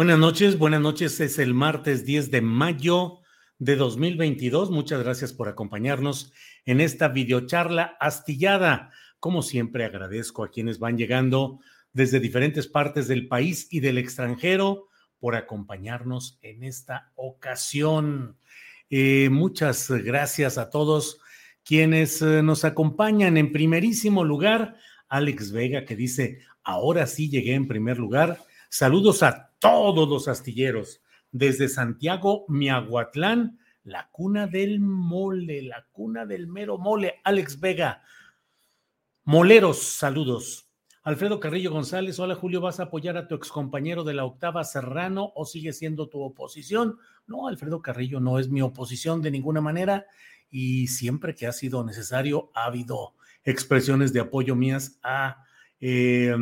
Buenas noches, buenas noches. Es el martes 10 de mayo de 2022. Muchas gracias por acompañarnos en esta videocharla astillada. Como siempre, agradezco a quienes van llegando desde diferentes partes del país y del extranjero por acompañarnos en esta ocasión. Eh, muchas gracias a todos quienes eh, nos acompañan. En primerísimo lugar, Alex Vega, que dice, ahora sí llegué en primer lugar. Saludos a todos los astilleros, desde Santiago, Miahuatlán, la cuna del mole, la cuna del mero mole. Alex Vega, moleros, saludos. Alfredo Carrillo González, hola Julio, ¿vas a apoyar a tu excompañero de la octava Serrano o sigue siendo tu oposición? No, Alfredo Carrillo no es mi oposición de ninguna manera y siempre que ha sido necesario ha habido expresiones de apoyo mías a eh,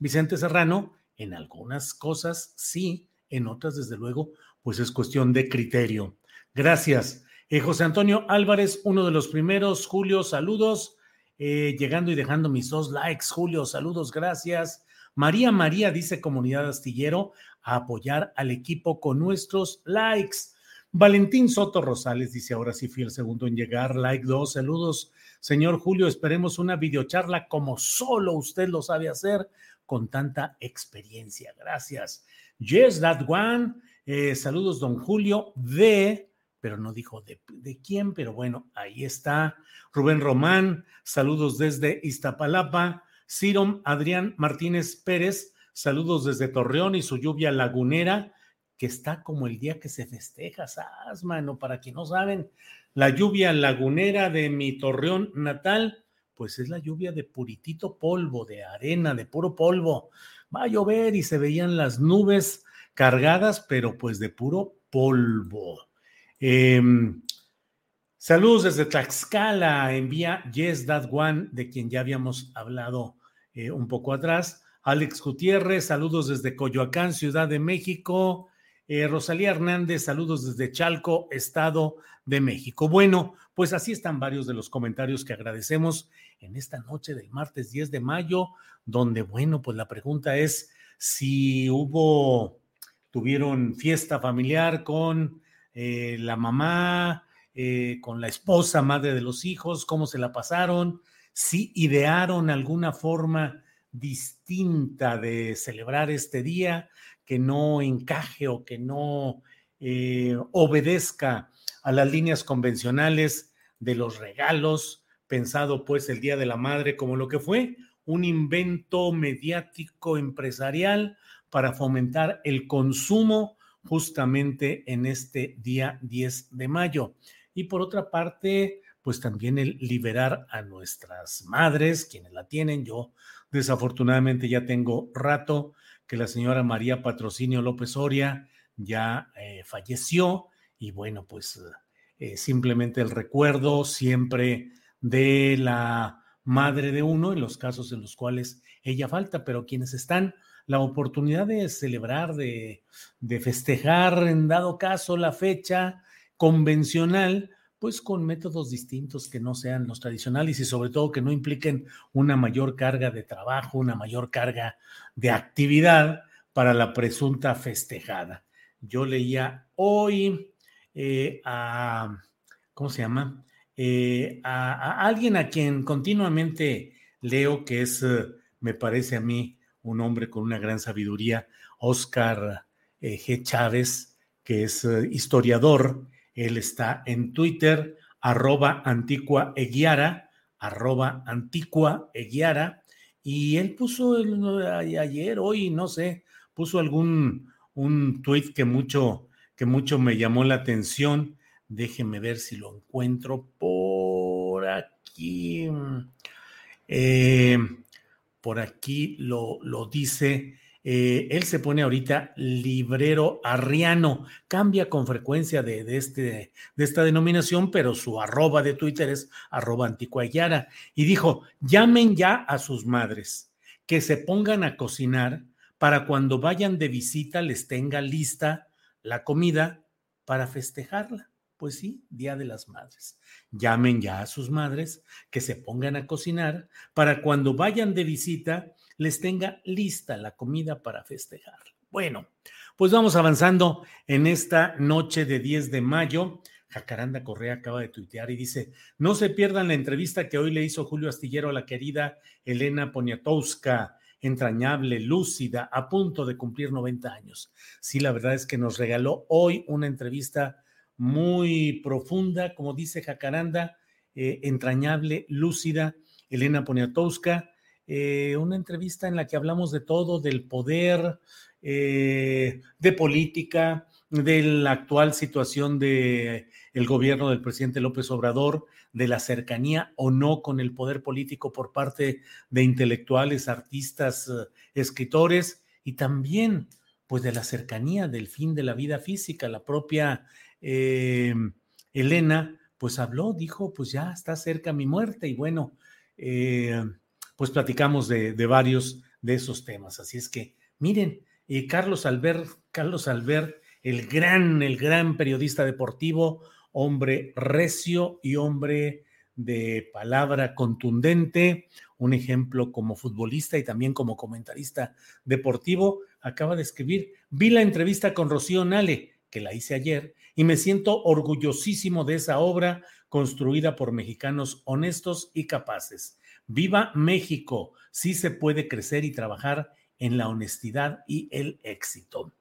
Vicente Serrano en algunas cosas sí, en otras desde luego, pues es cuestión de criterio. Gracias. Eh, José Antonio Álvarez, uno de los primeros. Julio, saludos. Eh, llegando y dejando mis dos likes. Julio, saludos, gracias. María María dice comunidad astillero a apoyar al equipo con nuestros likes. Valentín Soto Rosales dice ahora sí fui el segundo en llegar. Like dos, saludos. Señor Julio, esperemos una videocharla como solo usted lo sabe hacer con tanta experiencia. Gracias. Yes, that one. Eh, saludos, don Julio, de, pero no dijo de, de quién, pero bueno, ahí está. Rubén Román, saludos desde Iztapalapa. Cirom Adrián Martínez Pérez, saludos desde Torreón y su lluvia lagunera, que está como el día que se festeja, ¿sabes, mano? Para quien no saben, la lluvia lagunera de mi Torreón natal pues es la lluvia de puritito polvo, de arena, de puro polvo. Va a llover y se veían las nubes cargadas, pero pues de puro polvo. Em, saludos desde Tlaxcala, envía Yes That One, de quien ya habíamos hablado eh, un poco atrás. Alex Gutiérrez, saludos desde Coyoacán, Ciudad de México. Eh, Rosalía Hernández, saludos desde Chalco, Estado de México. Bueno, pues así están varios de los comentarios que agradecemos en esta noche del martes 10 de mayo, donde, bueno, pues la pregunta es si hubo, tuvieron fiesta familiar con eh, la mamá, eh, con la esposa, madre de los hijos, cómo se la pasaron, si idearon alguna forma distinta de celebrar este día que no encaje o que no eh, obedezca a las líneas convencionales de los regalos, pensado pues el Día de la Madre como lo que fue, un invento mediático empresarial para fomentar el consumo justamente en este día 10 de mayo. Y por otra parte, pues también el liberar a nuestras madres, quienes la tienen. Yo desafortunadamente ya tengo rato que la señora María Patrocinio López Oria ya eh, falleció y bueno, pues eh, simplemente el recuerdo siempre de la madre de uno en los casos en los cuales ella falta, pero quienes están la oportunidad de celebrar, de, de festejar en dado caso la fecha convencional, pues con métodos distintos que no sean los tradicionales y sobre todo que no impliquen una mayor carga de trabajo, una mayor carga de actividad para la presunta festejada. Yo leía hoy eh, a, ¿cómo se llama? Eh, a, alguien a quien continuamente leo, que es, eh, me parece a mí, un hombre con una gran sabiduría, Oscar G. Chávez, que es historiador él está en Twitter, arroba antigua eguiara, arroba antigua eguiara, y él puso ayer, hoy, no sé, puso algún un que mucho, que mucho me llamó la atención. Déjeme ver si lo encuentro por aquí. Eh, por aquí lo, lo dice eh, él se pone ahorita librero arriano, cambia con frecuencia de, este, de esta denominación, pero su arroba de Twitter es arroba anticuayara. Y dijo, llamen ya a sus madres, que se pongan a cocinar para cuando vayan de visita les tenga lista la comida para festejarla. Pues sí, Día de las Madres. Llamen ya a sus madres que se pongan a cocinar para cuando vayan de visita les tenga lista la comida para festejar. Bueno, pues vamos avanzando en esta noche de 10 de mayo. Jacaranda Correa acaba de tuitear y dice, no se pierdan la entrevista que hoy le hizo Julio Astillero a la querida Elena Poniatowska, entrañable, lúcida, a punto de cumplir 90 años. Sí, la verdad es que nos regaló hoy una entrevista muy profunda, como dice Jacaranda, eh, entrañable, lúcida, Elena Poniatowska, eh, una entrevista en la que hablamos de todo, del poder, eh, de política, de la actual situación del el gobierno del presidente López Obrador, de la cercanía o no con el poder político por parte de intelectuales, artistas, eh, escritores y también pues de la cercanía del fin de la vida física. La propia Elena pues habló, dijo, pues ya está cerca mi muerte y bueno, pues platicamos de, varios de esos temas. Así es que, miren, eh, Carlos Albert, Carlos Albert, el gran, el gran periodista deportivo, hombre recio y hombre de palabra contundente, un ejemplo como futbolista y también como comentarista deportivo, acaba de escribir, vi la entrevista con Rocío Nale, que la hice ayer, y me siento orgullosísimo de esa obra construida por mexicanos honestos y capaces. Viva México, sí se puede crecer y trabajar en la honestidad y el éxito.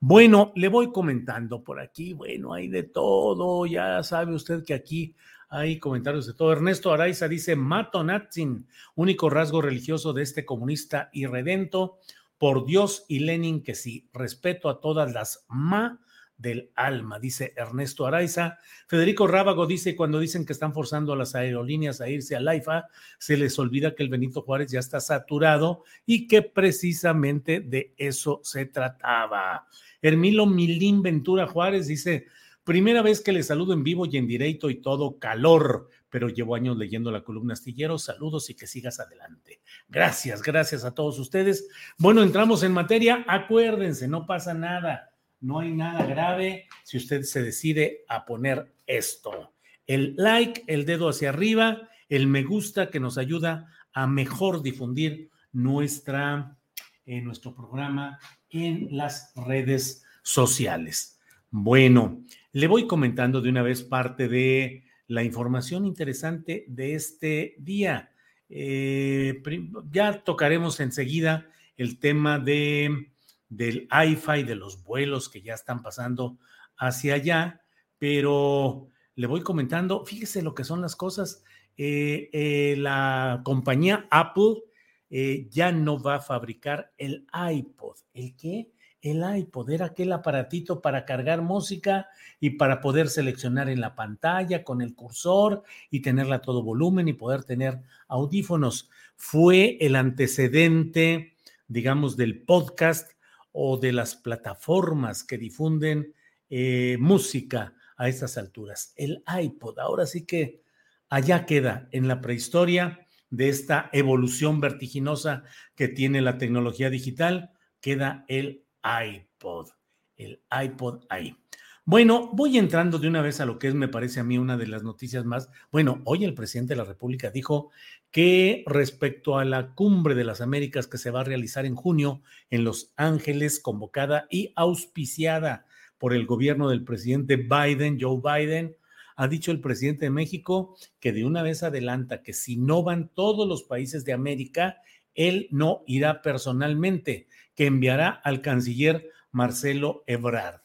Bueno, le voy comentando por aquí, bueno, hay de todo, ya sabe usted que aquí hay comentarios de todo. Ernesto Araiza dice, Mato Natzin, único rasgo religioso de este comunista irredento, por Dios y Lenin que sí, respeto a todas las ma del alma, dice Ernesto Araiza. Federico Rábago dice, cuando dicen que están forzando a las aerolíneas a irse al AIFA, se les olvida que el Benito Juárez ya está saturado y que precisamente de eso se trataba. Hermilo Milín Ventura Juárez dice, primera vez que le saludo en vivo y en directo y todo calor, pero llevo años leyendo la columna astillero. Saludos y que sigas adelante. Gracias, gracias a todos ustedes. Bueno, entramos en materia. Acuérdense, no pasa nada no hay nada grave si usted se decide a poner esto. El like, el dedo hacia arriba, el me gusta que nos ayuda a mejor difundir nuestra, eh, nuestro programa en las redes sociales. Bueno, le voy comentando de una vez parte de la información interesante de este día. Eh, ya tocaremos enseguida el tema de del AIFA y de los vuelos que ya están pasando hacia allá, pero le voy comentando, fíjese lo que son las cosas. Eh, eh, la compañía Apple eh, ya no va a fabricar el iPod. ¿El qué? El iPod era aquel aparatito para cargar música y para poder seleccionar en la pantalla con el cursor y tenerla a todo volumen y poder tener audífonos. Fue el antecedente, digamos, del podcast o de las plataformas que difunden eh, música a estas alturas. El iPod, ahora sí que allá queda en la prehistoria de esta evolución vertiginosa que tiene la tecnología digital, queda el iPod, el iPod ahí. Bueno, voy entrando de una vez a lo que es, me parece a mí, una de las noticias más. Bueno, hoy el presidente de la República dijo que respecto a la cumbre de las Américas que se va a realizar en junio en Los Ángeles, convocada y auspiciada por el gobierno del presidente Biden, Joe Biden, ha dicho el presidente de México que de una vez adelanta que si no van todos los países de América, él no irá personalmente, que enviará al canciller Marcelo Ebrard.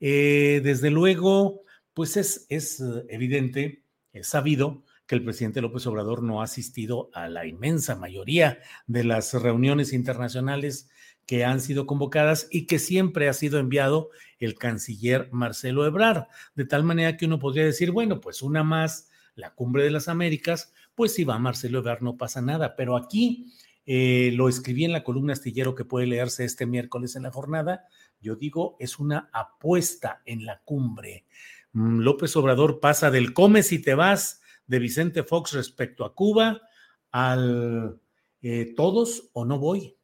Eh, desde luego, pues es, es eh, evidente, es sabido que el presidente López Obrador no ha asistido a la inmensa mayoría de las reuniones internacionales que han sido convocadas y que siempre ha sido enviado el canciller Marcelo Ebrard, de tal manera que uno podría decir, bueno, pues una más, la cumbre de las Américas, pues si va Marcelo Ebrard no pasa nada, pero aquí eh, lo escribí en la columna astillero que puede leerse este miércoles en la jornada, yo digo, es una apuesta en la cumbre. Mm, López Obrador pasa del come si te vas de Vicente Fox respecto a Cuba al eh, todos o no voy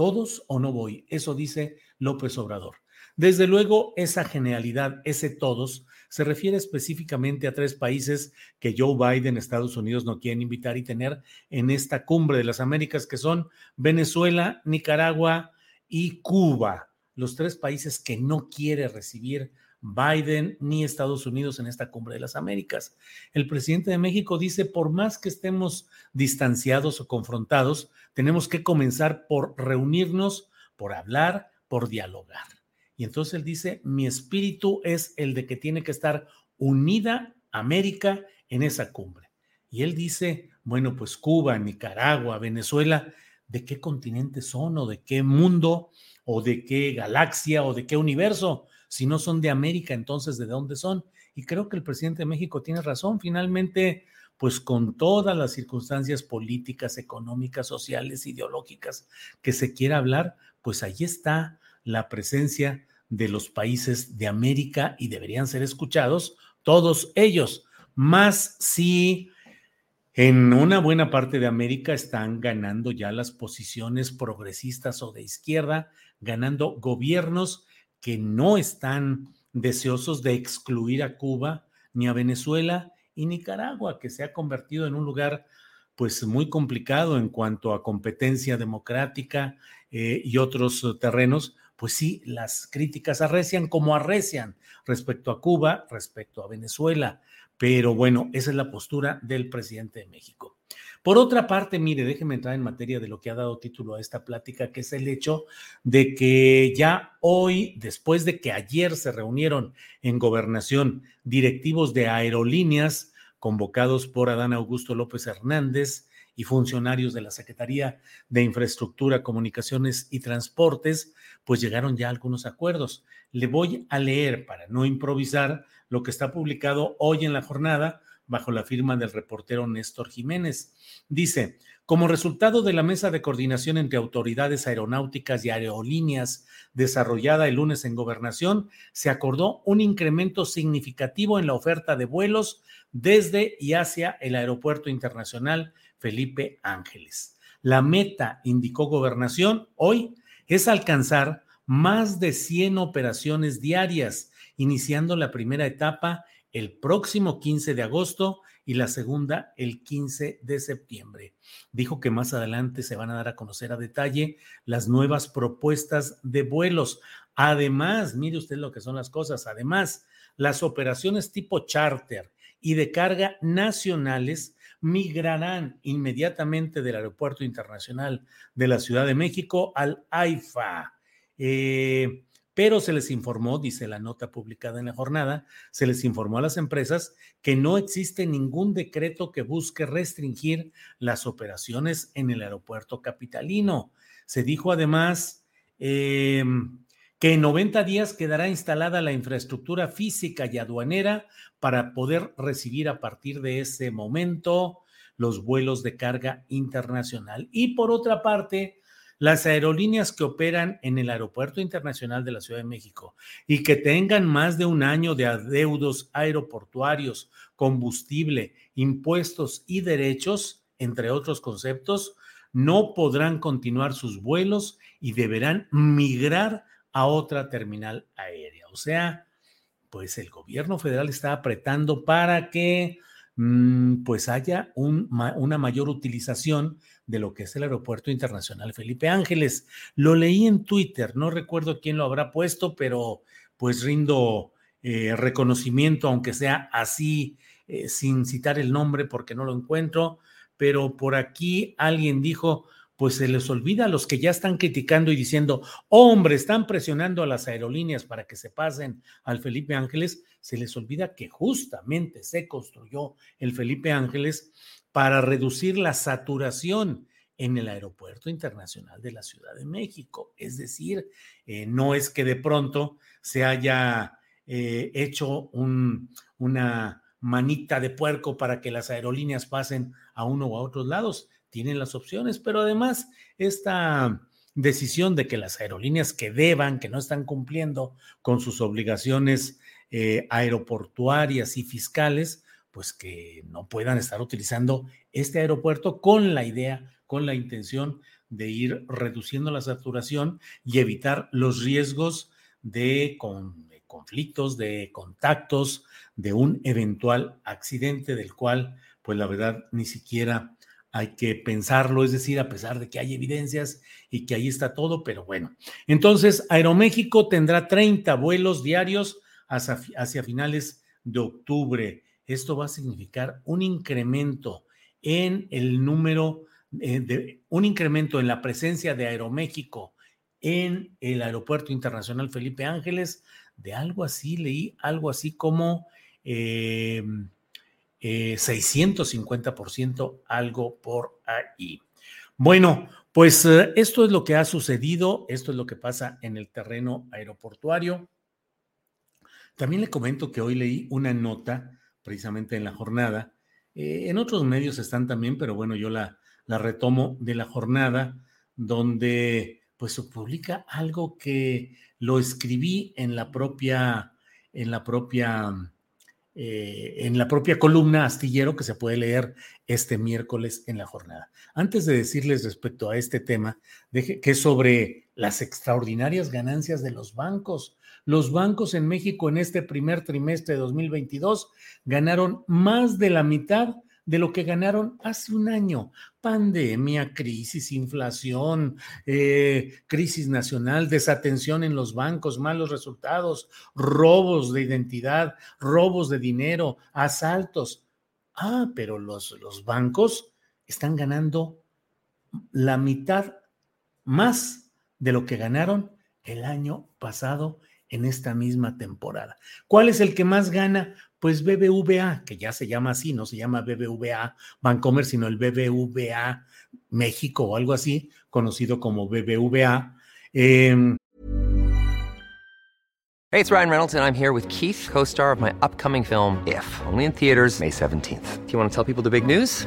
todos o no voy. Eso dice López Obrador. Desde luego, esa genialidad, ese todos, se refiere específicamente a tres países que Joe Biden, Estados Unidos, no quieren invitar y tener en esta cumbre de las Américas, que son Venezuela, Nicaragua y Cuba. Los tres países que no quiere recibir Biden ni Estados Unidos en esta cumbre de las Américas. El presidente de México dice, por más que estemos distanciados o confrontados, tenemos que comenzar por reunirnos, por hablar, por dialogar. Y entonces él dice, mi espíritu es el de que tiene que estar unida América en esa cumbre. Y él dice, bueno, pues Cuba, Nicaragua, Venezuela, ¿de qué continente son o de qué mundo o de qué galaxia o de qué universo? Si no son de América, entonces ¿de dónde son? Y creo que el presidente de México tiene razón. Finalmente, pues con todas las circunstancias políticas, económicas, sociales, ideológicas que se quiera hablar, pues ahí está la presencia de los países de América y deberían ser escuchados todos ellos, más si en una buena parte de América están ganando ya las posiciones progresistas o de izquierda, ganando gobiernos que no están deseosos de excluir a Cuba ni a Venezuela y Nicaragua, que se ha convertido en un lugar pues muy complicado en cuanto a competencia democrática eh, y otros terrenos, pues sí, las críticas arrecian como arrecian respecto a Cuba, respecto a Venezuela, pero bueno, esa es la postura del presidente de México. Por otra parte, mire, déjeme entrar en materia de lo que ha dado título a esta plática, que es el hecho de que ya hoy, después de que ayer se reunieron en gobernación directivos de aerolíneas convocados por Adán Augusto López Hernández y funcionarios de la Secretaría de Infraestructura, Comunicaciones y Transportes, pues llegaron ya algunos acuerdos. Le voy a leer, para no improvisar, lo que está publicado hoy en la jornada bajo la firma del reportero Néstor Jiménez. Dice, como resultado de la mesa de coordinación entre autoridades aeronáuticas y aerolíneas desarrollada el lunes en gobernación, se acordó un incremento significativo en la oferta de vuelos desde y hacia el Aeropuerto Internacional Felipe Ángeles. La meta, indicó gobernación, hoy es alcanzar más de 100 operaciones diarias, iniciando la primera etapa el próximo 15 de agosto y la segunda el 15 de septiembre. Dijo que más adelante se van a dar a conocer a detalle las nuevas propuestas de vuelos. Además, mire usted lo que son las cosas, además, las operaciones tipo charter y de carga nacionales migrarán inmediatamente del Aeropuerto Internacional de la Ciudad de México al AIFA. Eh, pero se les informó, dice la nota publicada en la jornada, se les informó a las empresas que no existe ningún decreto que busque restringir las operaciones en el aeropuerto capitalino. Se dijo además em, que en 90 días quedará instalada la infraestructura física y aduanera para poder recibir a partir de ese momento los vuelos de carga internacional. Y por otra parte, las aerolíneas que operan en el Aeropuerto Internacional de la Ciudad de México y que tengan más de un año de adeudos aeroportuarios, combustible, impuestos y derechos, entre otros conceptos, no podrán continuar sus vuelos y deberán migrar a otra terminal aérea. O sea, pues el gobierno federal está apretando para que mm, pues haya una mayor utilización de lo que es el Aeropuerto Internacional Felipe Ángeles. Lo leí en Twitter, no recuerdo quién lo habrá puesto, pero pues rindo eh, reconocimiento, aunque sea así, eh, sin citar el nombre porque no lo encuentro, pero por aquí alguien dijo, pues se les olvida a los que ya están criticando y diciendo, hombre, están presionando a las aerolíneas para que se pasen al Felipe Ángeles, se les olvida que justamente se construyó el Felipe Ángeles para reducir la saturación en el Aeropuerto Internacional de la Ciudad de México. Es decir, eh, no es que de pronto se haya eh, hecho una manita de puerco para que las aerolíneas pasen a uno o a otros lados, tienen las opciones, pero además esta decisión de que las aerolíneas que deban, que no están cumpliendo con sus obligaciones eh, aeroportuarias y fiscales, pues que no puedan estar utilizando este aeropuerto con la idea, con la intención de ir reduciendo la saturación y evitar los riesgos de conflictos, de contactos, de un eventual accidente del cual, pues la verdad, ni siquiera hay que pensarlo, es decir, a pesar de que hay evidencias y que ahí está todo, pero bueno. Entonces, Aeroméxico tendrá 30 vuelos diarios hacia, finales de octubre. Esto va a significar un incremento en el número, eh, un incremento en la presencia de Aeroméxico en el Aeropuerto Internacional Felipe Ángeles, de algo así, leí algo así como... Eh, 650%, eh, algo por ahí. Bueno, pues eh, esto es lo que ha sucedido, esto es lo que pasa en el terreno aeroportuario. También le comento que hoy leí una nota, precisamente en la jornada, eh, en otros medios están también, pero bueno, yo la, retomo de la jornada, donde pues se publica algo que lo escribí en la propia, en la propia eh, en la propia columna astillero que se puede leer este miércoles en la jornada. Antes de decirles respecto a este tema, deje, que es sobre las extraordinarias ganancias de los bancos. Los bancos en México en este primer trimestre de 2022 ganaron más de la mitad de lo que ganaron hace un año. Pandemia, crisis, inflación, eh, crisis nacional, desatención en los bancos, malos resultados, robos de identidad, robos de dinero, asaltos. Ah, pero los, los bancos están ganando la mitad más de lo que ganaron el año pasado en esta misma temporada. ¿Cuál es el que más gana? Pues BBVA, que ya se llama así, no se llama BBVA Bancomer, sino el BBVA México o algo así, conocido como BBVA. Eh, hey, it's Ryan Reynolds and I'm here with Keith, co-star of my upcoming film If, only in theaters May 17th. Do you want to tell people the big news?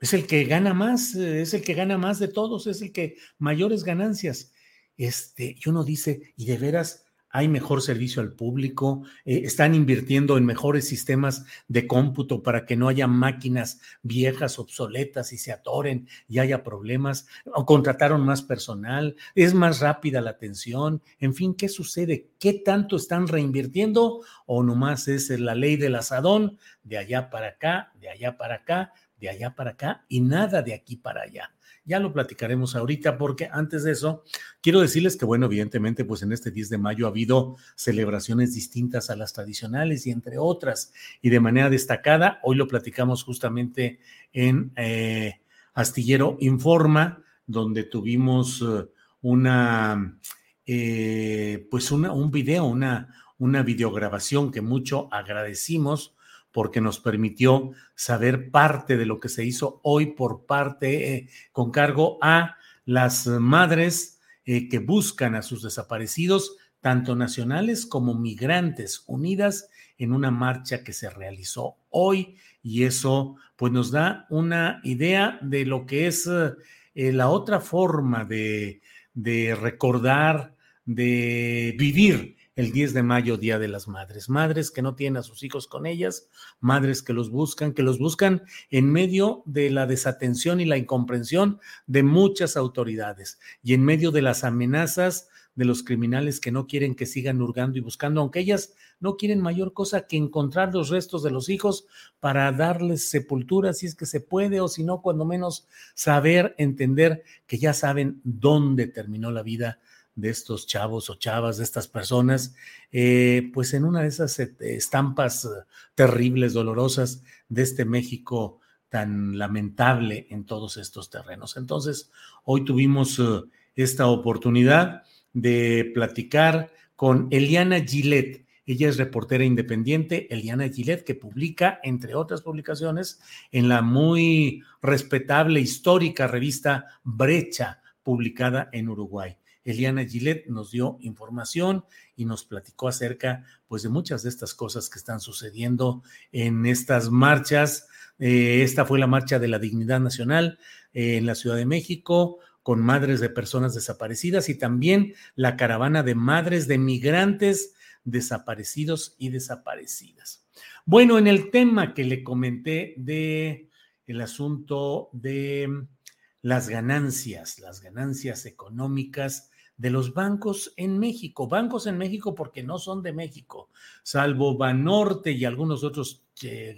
Es el que gana más, eh, es el que gana más de todos, es el que mayores ganancias. Este, y uno dice, y de veras hay mejor servicio al público, eh, están invirtiendo en mejores sistemas de cómputo para que no haya máquinas viejas, obsoletas y se atoren y haya problemas, o contrataron más personal, es más rápida la atención, en fin, ¿qué sucede? ¿Qué tanto están reinvirtiendo? ¿O nomás es la ley del asadón, de allá para acá, de allá para acá, de allá para acá y nada de aquí para allá. Ya lo platicaremos ahorita porque antes de eso quiero decirles que, bueno, evidentemente, pues en este 10 de mayo ha habido celebraciones distintas a las tradicionales y entre otras. Y de manera destacada, hoy lo platicamos justamente en eh, Astillero Informa, donde tuvimos eh, una, eh, pues una, un video, una, una videograbación que mucho agradecimos porque nos permitió saber parte de lo que se hizo hoy por parte, eh, con cargo a las madres eh, que buscan a sus desaparecidos, tanto nacionales como migrantes, unidas en una marcha que se realizó hoy. Y eso pues nos da una idea de lo que es eh, la otra forma de, de recordar, de vivir el 10 de mayo, Día de las Madres. Madres que no tienen a sus hijos con ellas, madres que los buscan, que los buscan en medio de la desatención y la incomprensión de muchas autoridades y en medio de las amenazas de los criminales que no quieren que sigan hurgando y buscando, aunque ellas no quieren mayor cosa que encontrar los restos de los hijos para darles sepultura si es que se puede o si no, cuando menos saber, entender que ya saben dónde terminó la vida de estos chavos o chavas, de estas personas, eh, pues en una de esas eh, estampas eh, terribles, dolorosas de este México tan lamentable en todos estos terrenos. Entonces, hoy tuvimos esta oportunidad de platicar con Eliana Gillette. Ella es reportera independiente, Eliana Gillette, que publica, entre otras publicaciones, en la muy respetable, histórica revista Brecha, publicada en Uruguay. Eliana Gillette nos dio información y nos platicó acerca pues de muchas de estas cosas que están sucediendo en estas marchas. Eh, esta fue la marcha de la dignidad nacional eh, en la Ciudad de México con madres de personas desaparecidas y también la caravana de madres de migrantes desaparecidos y desaparecidas. Bueno, en el tema que le comenté de el asunto de las ganancias, las ganancias económicas de los bancos en México. Bancos en México porque no son de México, salvo Banorte y algunos otros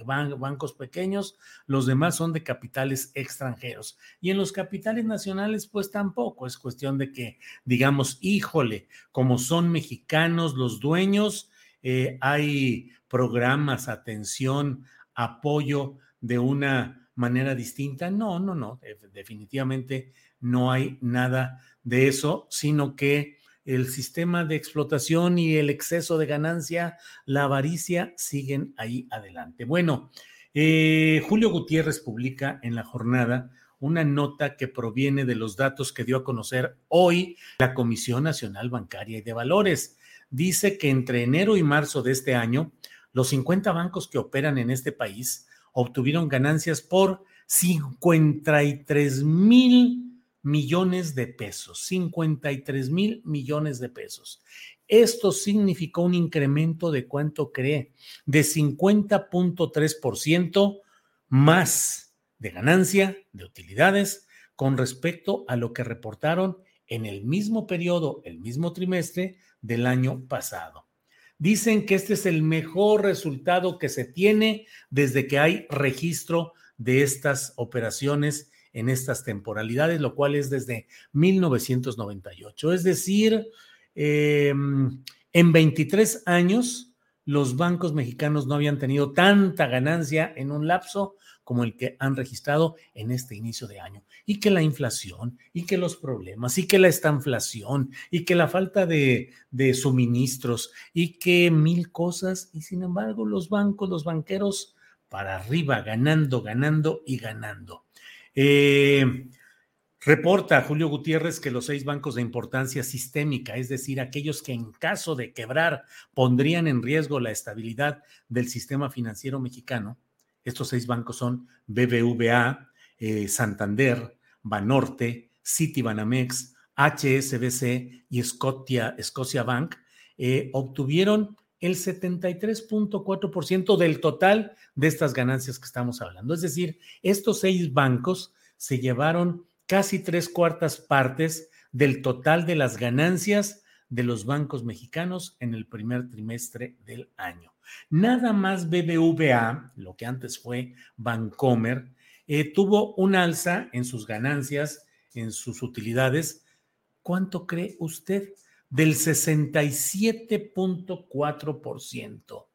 bancos pequeños, los demás son de capitales extranjeros. Y en los capitales nacionales, pues tampoco. Es cuestión de que, digamos, híjole, como son mexicanos los dueños, eh, hay programas, atención, apoyo de una manera distinta. No, no, no, definitivamente no hay nada de eso, sino que el sistema de explotación y el exceso de ganancia, la avaricia, siguen ahí adelante. Bueno, eh, Julio Gutiérrez publica en la jornada una nota que proviene de los datos que dio a conocer hoy la Comisión Nacional Bancaria y de Valores. Dice que entre enero y marzo de este año, los 50 bancos que operan en este país obtuvieron ganancias por 53 mil millones de pesos, 53 mil millones de pesos. Esto significó un incremento de cuánto cree, de 50.3% más de ganancia de utilidades con respecto a lo que reportaron en el mismo periodo, el mismo trimestre del año pasado. Dicen que este es el mejor resultado que se tiene desde que hay registro de estas operaciones en estas temporalidades, lo cual es desde 1998. Es decir, em, en 23 años, los bancos mexicanos no habían tenido tanta ganancia en un lapso como el que han registrado en este inicio de año. Y que la inflación, y que los problemas, y que la estanflación, y que la falta de, de suministros, y que mil cosas, y sin embargo los bancos, los banqueros, para arriba, ganando, ganando y ganando. Eh, reporta Julio Gutiérrez que los seis bancos de importancia sistémica, es decir, aquellos que en caso de quebrar pondrían en riesgo la estabilidad del sistema financiero mexicano, estos seis bancos son BBVA, eh, Santander, Banorte, Citibanamex, HSBC y Scotia, Scotia Bank, eh, obtuvieron el 73.4% del total de estas ganancias que estamos hablando. Es decir, estos seis bancos se llevaron casi tres cuartas partes del total de las ganancias de los bancos mexicanos en el primer trimestre del año. Nada más BBVA, lo que antes fue Bancomer, eh, tuvo un alza en sus ganancias en sus utilidades, ¿cuánto cree usted? Del 67.4%.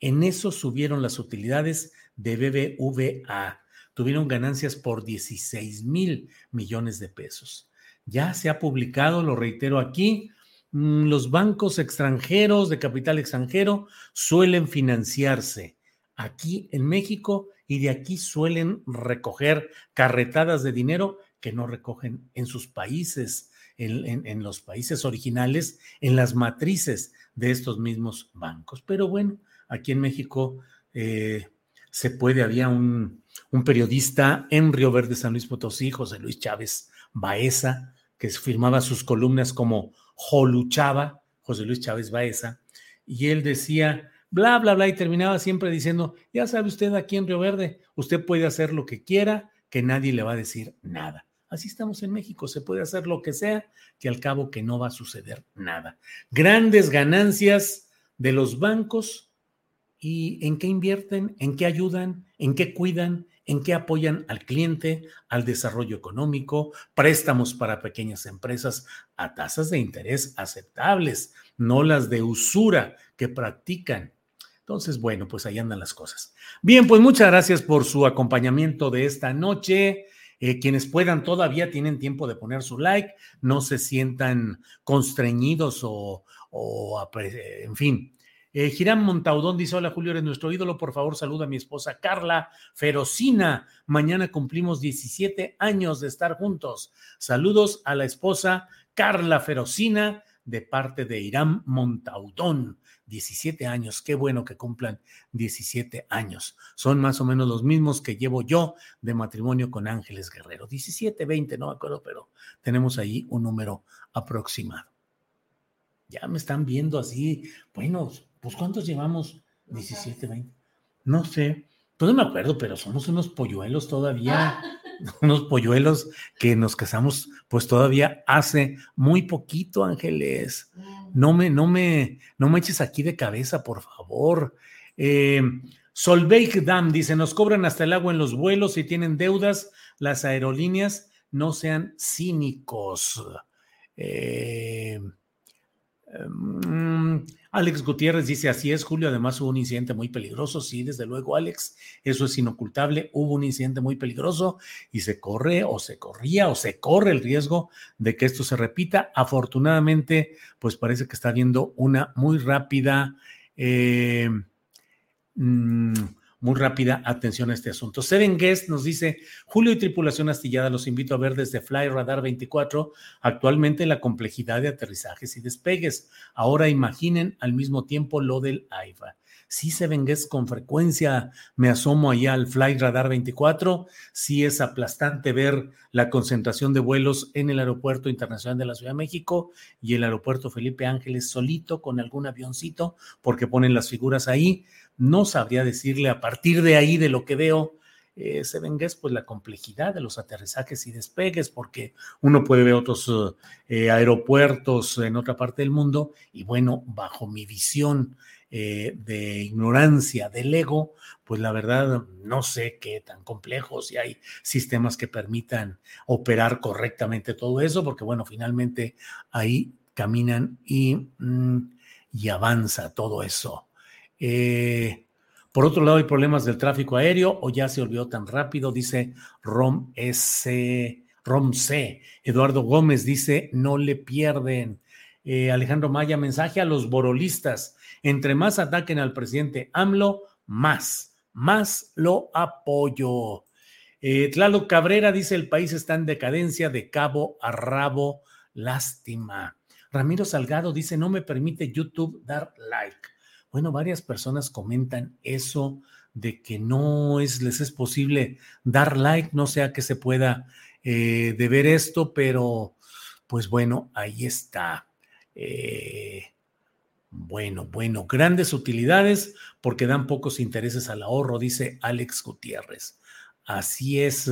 En eso subieron las utilidades de BBVA. Tuvieron ganancias por 16 mil millones de pesos. Ya se ha publicado, lo reitero aquí, mm, los bancos extranjeros de capital extranjero suelen financiarse aquí en México y de aquí suelen recoger carretadas de dinero que no recogen en sus países, en, los países originales, en las matrices de estos mismos bancos. Pero bueno, aquí en México eh, se puede, había un, un, periodista en Río Verde, San Luis Potosí, José Luis Chávez Baeza, que firmaba sus columnas como Joluchaba, José Luis Chávez Baeza, y él decía, bla, bla, bla, y terminaba siempre diciendo, ya sabe usted aquí en Río Verde, usted puede hacer lo que quiera, que nadie le va a decir nada. Así estamos en México, se puede hacer lo que sea, que al cabo que no va a suceder nada. Grandes ganancias de los bancos y en qué invierten, en qué ayudan, en qué cuidan, en qué apoyan al cliente, al desarrollo económico, préstamos para pequeñas empresas a tasas de interés aceptables, no las de usura que practican entonces, bueno, pues ahí andan las cosas. Bien, pues muchas gracias por su acompañamiento de esta noche. Eh, quienes puedan todavía tienen tiempo de poner su like, no se sientan constreñidos o, en fin. Eh, Girán Montaudón dice: Hola Julio, eres nuestro ídolo. Por favor, saluda a mi esposa Carla Ferocina. Mañana cumplimos 17 años de estar juntos. Saludos a la esposa Carla Ferocina de parte de Irán Montaudón. 17 años, qué bueno que cumplan 17 años. Son más o menos los mismos que llevo yo de matrimonio con Ángeles Guerrero. 17, 20, no me acuerdo, pero tenemos ahí un número aproximado. Ya me están viendo así, bueno, pues ¿cuántos llevamos? 17, 20. No sé, pues no me acuerdo, pero somos unos polluelos todavía, unos polluelos que nos casamos pues todavía hace muy poquito, Ángeles no me, no me, no me eches aquí de cabeza, por favor. Eh, Solveig Dam dice: Nos cobran hasta el agua en los vuelos y tienen deudas. Las aerolíneas no sean cínicos. Eh, Mm, Alex Gutiérrez dice, así es, Julio, además hubo un incidente muy peligroso, sí, desde luego, Alex, eso es inocultable, hubo un incidente muy peligroso y se corre o se corría o se corre el riesgo de que esto se repita. Afortunadamente, pues parece que está habiendo una muy rápida... Eh, mm, muy rápida atención a este asunto. Seven Guest nos dice, Julio y tripulación astillada, los invito a ver desde Fly Radar 24 actualmente la complejidad de aterrizajes y despegues. Ahora imaginen al mismo tiempo lo del AIFA. Sí, Seven Guest con frecuencia me asomo allá al Fly Radar 24. Sí es aplastante ver la concentración de vuelos en el Aeropuerto Internacional de la Ciudad de México y el Aeropuerto Felipe Ángeles solito con algún avioncito porque ponen las figuras ahí no sabría decirle a partir de ahí, de lo que veo, eh, se venga pues la complejidad de los aterrizajes y despegues, porque uno puede ver otros eh, aeropuertos en otra parte del mundo y bueno, bajo mi visión eh, de ignorancia del ego, pues la verdad no sé qué tan complejo, si hay sistemas que permitan operar correctamente todo eso, porque bueno, finalmente ahí caminan y, mm, y avanza todo eso. Eh, por otro lado, hay problemas del tráfico aéreo o ya se olvidó tan rápido, dice Rom S. Rom C. Eduardo Gómez dice, no le pierden. Eh, Alejandro Maya, mensaje a los borolistas. Entre más ataquen al presidente AMLO, más, más lo apoyo. Eh, Cabrera dice, el país está en decadencia de cabo a rabo, lástima. Ramiro Salgado dice, no me permite YouTube dar like. Bueno, varias personas comentan eso de que no es, les es posible dar like, no sea que se pueda eh, ver esto, pero pues bueno, ahí está. Eh, bueno, bueno, grandes utilidades porque dan pocos intereses al ahorro, dice Alex Gutiérrez. Así es.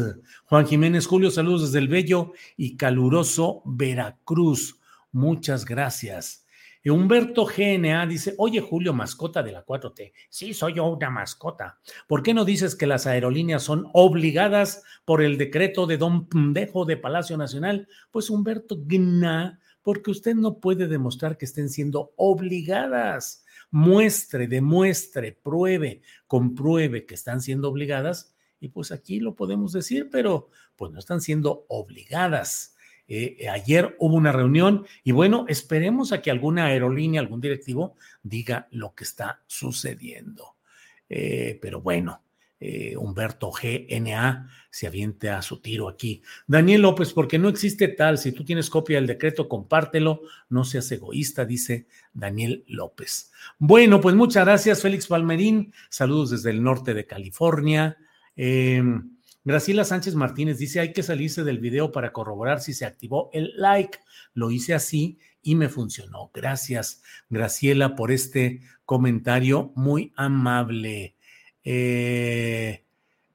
Juan Jiménez Julio, saludos desde el bello y caluroso Veracruz. Muchas gracias. Humberto GNA dice, oye Julio, mascota de la 4T. Sí, soy yo una mascota. ¿Por qué no dices que las aerolíneas son obligadas por el decreto de Don Pendejo de Palacio Nacional? Pues Humberto GNA, porque usted no puede demostrar que estén siendo obligadas. Muestre, demuestre, pruebe, compruebe que están siendo obligadas. Y pues aquí lo podemos decir, pero pues no están siendo obligadas. Eh, ayer hubo una reunión y bueno, esperemos a que alguna aerolínea, algún directivo diga lo que está sucediendo. Eh, pero bueno, eh, Humberto GNA se aviente a su tiro aquí. Daniel López, porque no existe tal, si tú tienes copia del decreto, compártelo, no seas egoísta, dice Daniel López. Bueno, pues muchas gracias, Félix Palmerín. Saludos desde el norte de California. Eh, Graciela Sánchez Martínez dice, hay que salirse del video para corroborar si se activó el like. Lo hice así y me funcionó. Gracias, Graciela, por este comentario muy amable. Eh,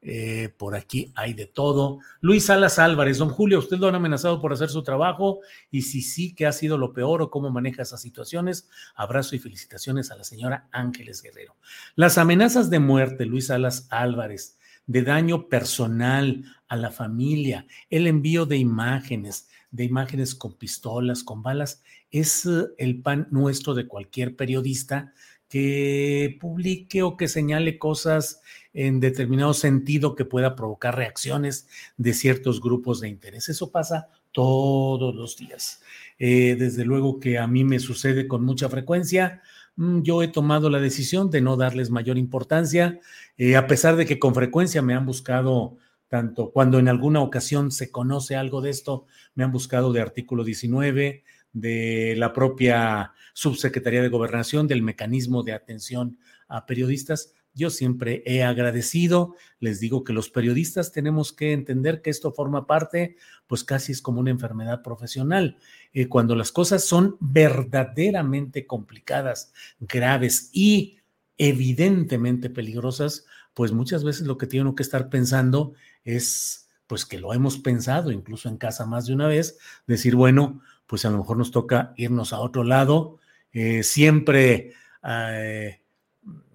eh, por aquí hay de todo. Luis Salas Álvarez, don Julio, ¿usted lo han amenazado por hacer su trabajo? Y si sí, ¿qué ha sido lo peor o cómo maneja esas situaciones? Abrazo y felicitaciones a la señora Ángeles Guerrero. Las amenazas de muerte, Luis Salas Álvarez de daño personal a la familia, el envío de imágenes, de imágenes con pistolas, con balas, es eh, el pan nuestro de cualquier periodista que publique o que señale cosas en determinado sentido que pueda provocar reacciones de ciertos grupos de interés. Eso pasa todos los días. Eh, desde luego que a mí me sucede con mucha frecuencia. Mm, yo he tomado la decisión de no darles mayor importancia, eh, a pesar de que con frecuencia me han buscado, tanto cuando en alguna ocasión se conoce algo de esto, me han buscado de artículo 19, de la propia subsecretaría de gobernación, del mecanismo de atención a periodistas. Yo siempre he agradecido, les digo que los periodistas tenemos que entender que esto forma parte, pues casi es como una enfermedad profesional. Eh, cuando las cosas son verdaderamente complicadas, graves y evidentemente peligrosas, pues muchas veces lo que tiene que estar pensando es, pues que lo hemos pensado incluso en casa más de una vez, decir, bueno, pues a lo mejor nos toca irnos a otro lado, eh, siempre... Eh,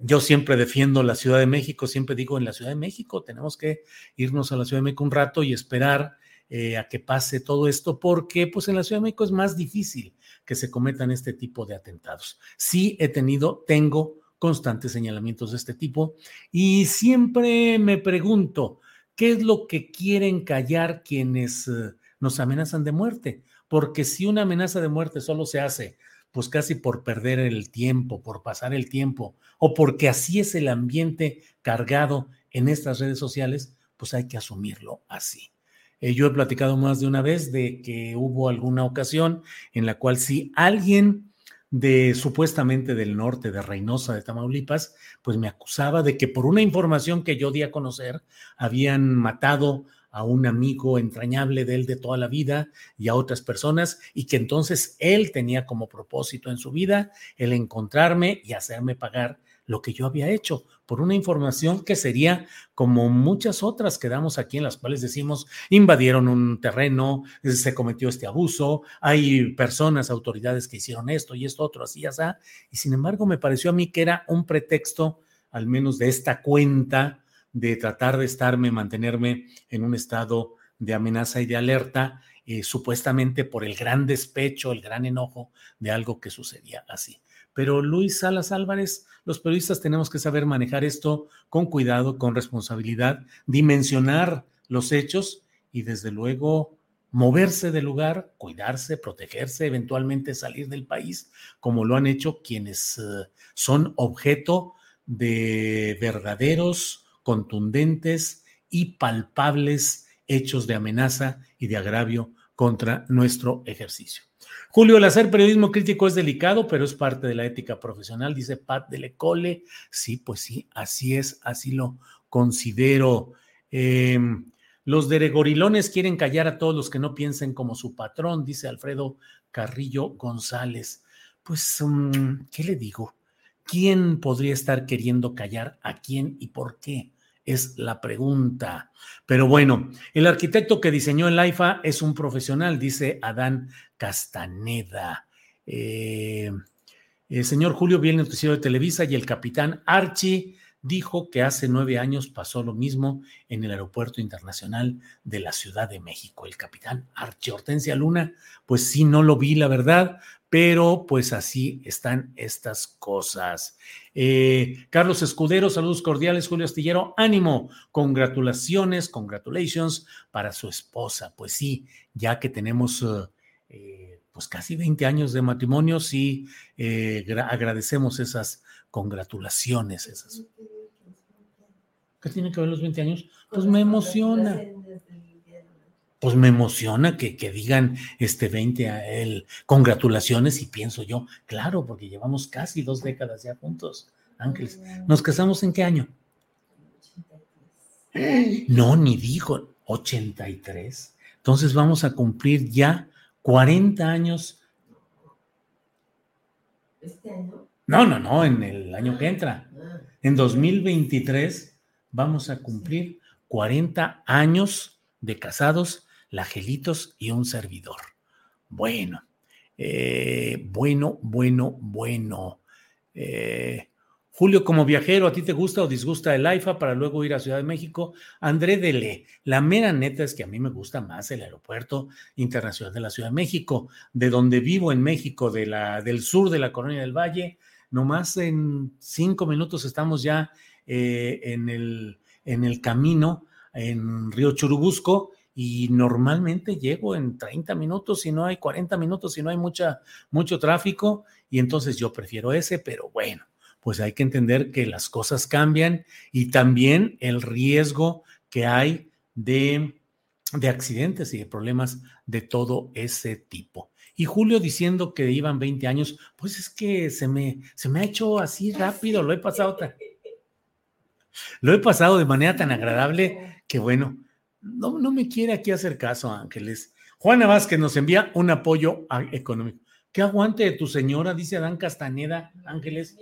yo siempre defiendo la Ciudad de México, siempre digo en la Ciudad de México tenemos que irnos a la Ciudad de México un rato y esperar eh, a que pase todo esto, porque pues en la Ciudad de México es más difícil que se cometan este tipo de atentados. Sí he tenido, tengo constantes señalamientos de este tipo y siempre me pregunto, ¿qué es lo que quieren callar quienes eh, nos amenazan de muerte? Porque si una amenaza de muerte solo se hace pues casi por perder el tiempo, por pasar el tiempo, o porque así es el ambiente cargado en estas redes sociales, pues hay que asumirlo así. Eh, yo he platicado más de una vez de que hubo alguna ocasión en la cual si alguien de supuestamente del norte, de Reynosa, de Tamaulipas, pues me acusaba de que por una información que yo di a conocer, habían matado a un amigo entrañable de él de toda la vida y a otras personas, y que entonces él tenía como propósito en su vida el encontrarme y hacerme pagar lo que yo había hecho por una información que sería como muchas otras que damos aquí en las cuales decimos invadieron un terreno, se cometió este abuso, hay personas, autoridades que hicieron esto y esto otro, así así, y sin embargo me pareció a mí que era un pretexto, al menos de esta cuenta, de tratar de estarme, mantenerme en un estado de amenaza y de alerta, eh, supuestamente por el gran despecho, el gran enojo de algo que sucedía así. Pero Luis Salas Álvarez, los periodistas tenemos que saber manejar esto con cuidado, con responsabilidad, dimensionar los hechos y desde luego moverse del lugar, cuidarse, protegerse, eventualmente salir del país, como lo han hecho quienes eh, son objeto de verdaderos contundentes y palpables hechos de amenaza y de agravio contra nuestro ejercicio. Julio, el hacer periodismo crítico es delicado, pero es parte de la ética profesional, dice Pat de Lecole. Sí, pues sí, así es, así lo considero. Em, los deregorilones quieren callar a todos los que no piensen como su patrón, dice Alfredo Carrillo González. Pues, mm, ¿qué le digo? ¿Quién podría estar queriendo callar a quién y por qué? Es la pregunta. Pero bueno, el arquitecto que diseñó el AIFA es un profesional, dice Adán Castaneda. Eh, El señor Julio viene el noticiero de Televisa y el capitán Archie dijo que hace nueve años pasó lo mismo en el Aeropuerto Internacional de la Ciudad de México. El capitán Archie Luna, pues sí, no lo vi, la verdad, pero pues así están estas cosas. Eh, Carlos Escudero, saludos cordiales, Julio Astillero, ánimo, congratulaciones, congratulations para su esposa. Pues sí, ya que tenemos... Eh, eh, pues casi 20 años de matrimonio, sí agradecemos esas congratulaciones. ¿Qué tiene que ver los 20 años? Pues me emociona pues me emociona que, que, digan este 20 a él, congratulaciones y pienso yo, claro, porque llevamos casi dos décadas ya juntos, Ángeles. ¿Nos casamos en qué año? No, ni dijo, 83. Entonces vamos a cumplir ya 40 años. ¿Este año? No, no, no, en el año que entra. Ah. En 2023 vamos a cumplir 40 años de casados Lagelitos y un servidor. Bueno, eh, bueno, bueno, bueno. Eh, Julio, como viajero, ¿a ti te gusta o disgusta el AIFA para luego ir a Ciudad de México? André Dele, la mera neta es que a mí me gusta más el aeropuerto internacional de la Ciudad de México, de donde vivo en México, de la, del sur de la Colonia del Valle. Nomás en cinco minutos estamos ya eh, en, el, en el camino en Río Churubusco y normalmente llego en 30 minutos, si no hay 40 minutos, si no hay mucha, mucho tráfico, y entonces yo prefiero ese, pero bueno, pues hay que entender que las cosas cambian y también el riesgo que hay de, de accidentes y de problemas de todo ese tipo. Y Julio diciendo que iban 20 años, pues es que se me, se me ha hecho así rápido, lo he pasado lo he pasado de manera tan agradable que bueno, no, no me quiere aquí hacer caso, Ángeles. Juana Vázquez nos envía un apoyo económico. ¿Qué aguante de tu señora? Dice Adán Castaneda, Ángeles.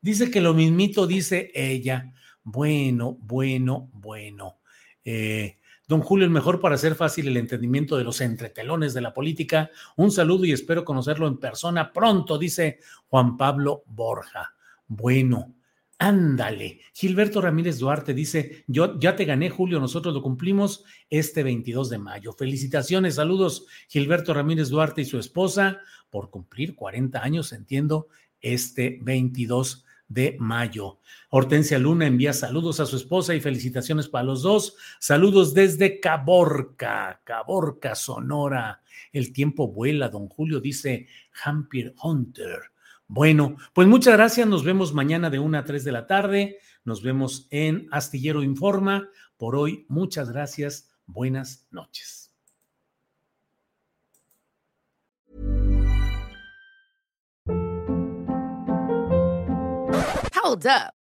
Dice que lo mismito dice ella. Bueno, bueno, bueno. Eh, don Julio, el mejor para hacer fácil el entendimiento de los entretelones de la política. Un saludo y espero conocerlo en persona pronto, dice Juan Pablo Borja. Bueno, Ándale. Gilberto Ramírez Duarte dice, yo ya te gané, Julio, nosotros lo cumplimos este 22 de mayo. Felicitaciones, saludos, Gilberto Ramírez Duarte y su esposa por cumplir 40 años, entiendo, este 22 de mayo. Hortensia Luna envía saludos a su esposa y felicitaciones para los dos. Saludos desde Caborca, Caborca, Sonora. El tiempo vuela, don Julio dice Hampir Hunter. Bueno, pues muchas gracias. Nos vemos mañana de 1 a 3 de la tarde. Nos vemos en Astillero Informa. Por hoy, muchas gracias. Buenas noches. Hold up.